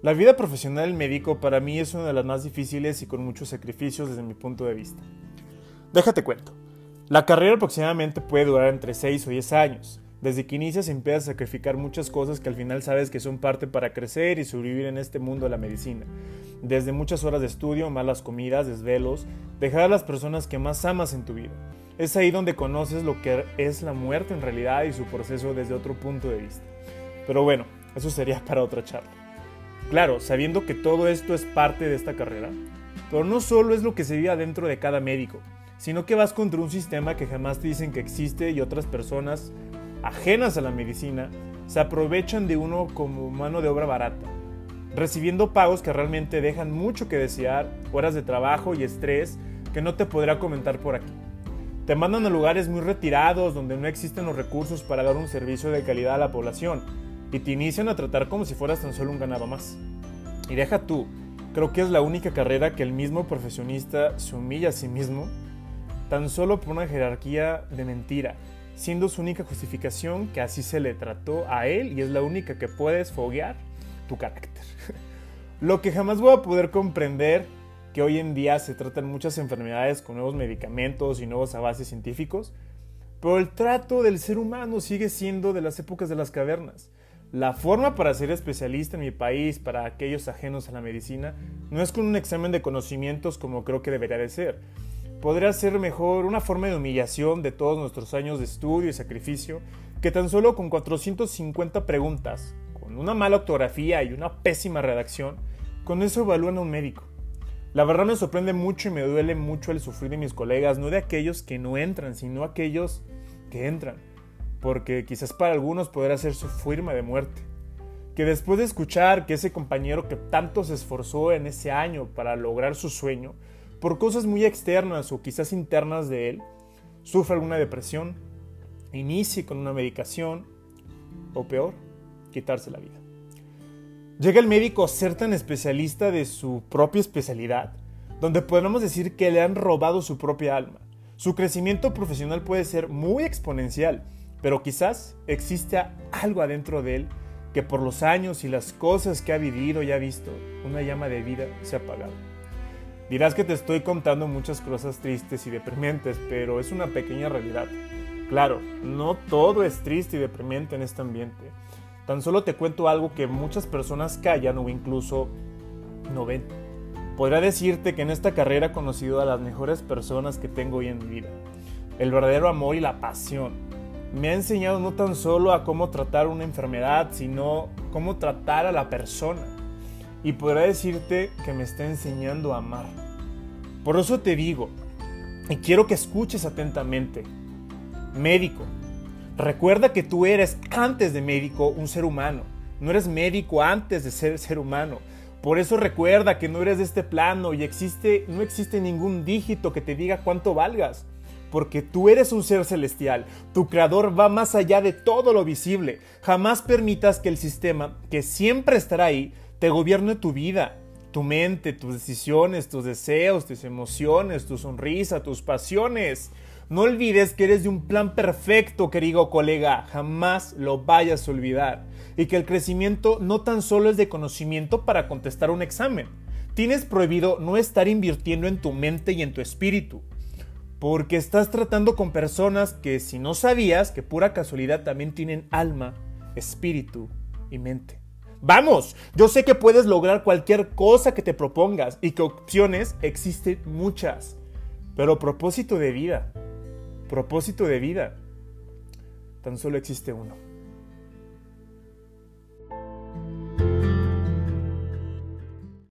La vida profesional del médico para mí es una de las más difíciles y con muchos sacrificios desde mi punto de vista. Déjate cuento. La carrera aproximadamente puede durar entre 6 o 10 años. Desde que inicias empiezas a sacrificar muchas cosas que al final sabes que son parte para crecer y sobrevivir en este mundo de la medicina. Desde muchas horas de estudio, malas comidas, desvelos, dejar a las personas que más amas en tu vida. Es ahí donde conoces lo que es la muerte en realidad y su proceso desde otro punto de vista. Pero bueno, eso sería para otra charla. Claro, sabiendo que todo esto es parte de esta carrera, pero no solo es lo que se vive dentro de cada médico, sino que vas contra un sistema que jamás te dicen que existe y otras personas ajenas a la medicina, se aprovechan de uno como mano de obra barata, recibiendo pagos que realmente dejan mucho que desear, horas de trabajo y estrés que no te podrá comentar por aquí. Te mandan a lugares muy retirados donde no existen los recursos para dar un servicio de calidad a la población y te inician a tratar como si fueras tan solo un ganado más. Y deja tú, creo que es la única carrera que el mismo profesionista se humilla a sí mismo tan solo por una jerarquía de mentira siendo su única justificación que así se le trató a él y es la única que puedes foguear tu carácter. Lo que jamás voy a poder comprender que hoy en día se tratan muchas enfermedades con nuevos medicamentos y nuevos avances científicos, pero el trato del ser humano sigue siendo de las épocas de las cavernas. La forma para ser especialista en mi país, para aquellos ajenos a la medicina, no es con un examen de conocimientos como creo que debería de ser, podría ser mejor una forma de humillación de todos nuestros años de estudio y sacrificio que tan solo con 450 preguntas, con una mala ortografía y una pésima redacción, con eso evalúan a un médico. La verdad me sorprende mucho y me duele mucho el sufrir de mis colegas, no de aquellos que no entran, sino aquellos que entran, porque quizás para algunos podrá ser su firma de muerte. Que después de escuchar que ese compañero que tanto se esforzó en ese año para lograr su sueño, por cosas muy externas o quizás internas de él, sufre alguna depresión, inicie con una medicación o peor, quitarse la vida. Llega el médico a ser tan especialista de su propia especialidad, donde podemos decir que le han robado su propia alma. Su crecimiento profesional puede ser muy exponencial, pero quizás existe algo adentro de él que por los años y las cosas que ha vivido y ha visto, una llama de vida se ha apagado. Dirás que te estoy contando muchas cosas tristes y deprimentes, pero es una pequeña realidad. Claro, no todo es triste y deprimente en este ambiente. Tan solo te cuento algo que muchas personas callan o incluso no ven. Podría decirte que en esta carrera he conocido a las mejores personas que tengo hoy en mi vida. El verdadero amor y la pasión. Me ha enseñado no tan solo a cómo tratar una enfermedad, sino cómo tratar a la persona y podrá decirte que me está enseñando a amar. Por eso te digo, y quiero que escuches atentamente, médico, recuerda que tú eres antes de médico un ser humano, no eres médico antes de ser ser humano. Por eso recuerda que no eres de este plano y existe, no existe ningún dígito que te diga cuánto valgas porque tú eres un ser celestial, tu creador va más allá de todo lo visible. Jamás permitas que el sistema, que siempre estará ahí, te gobierne tu vida, tu mente, tus decisiones, tus deseos, tus emociones, tu sonrisa, tus pasiones. No olvides que eres de un plan perfecto, querido colega, jamás lo vayas a olvidar. Y que el crecimiento no tan solo es de conocimiento para contestar un examen. Tienes prohibido no estar invirtiendo en tu mente y en tu espíritu. Porque estás tratando con personas que si no sabías que pura casualidad también tienen alma, espíritu y mente. Vamos, yo sé que puedes lograr cualquier cosa que te propongas y que opciones existen muchas. Pero propósito de vida, propósito de vida, tan solo existe uno.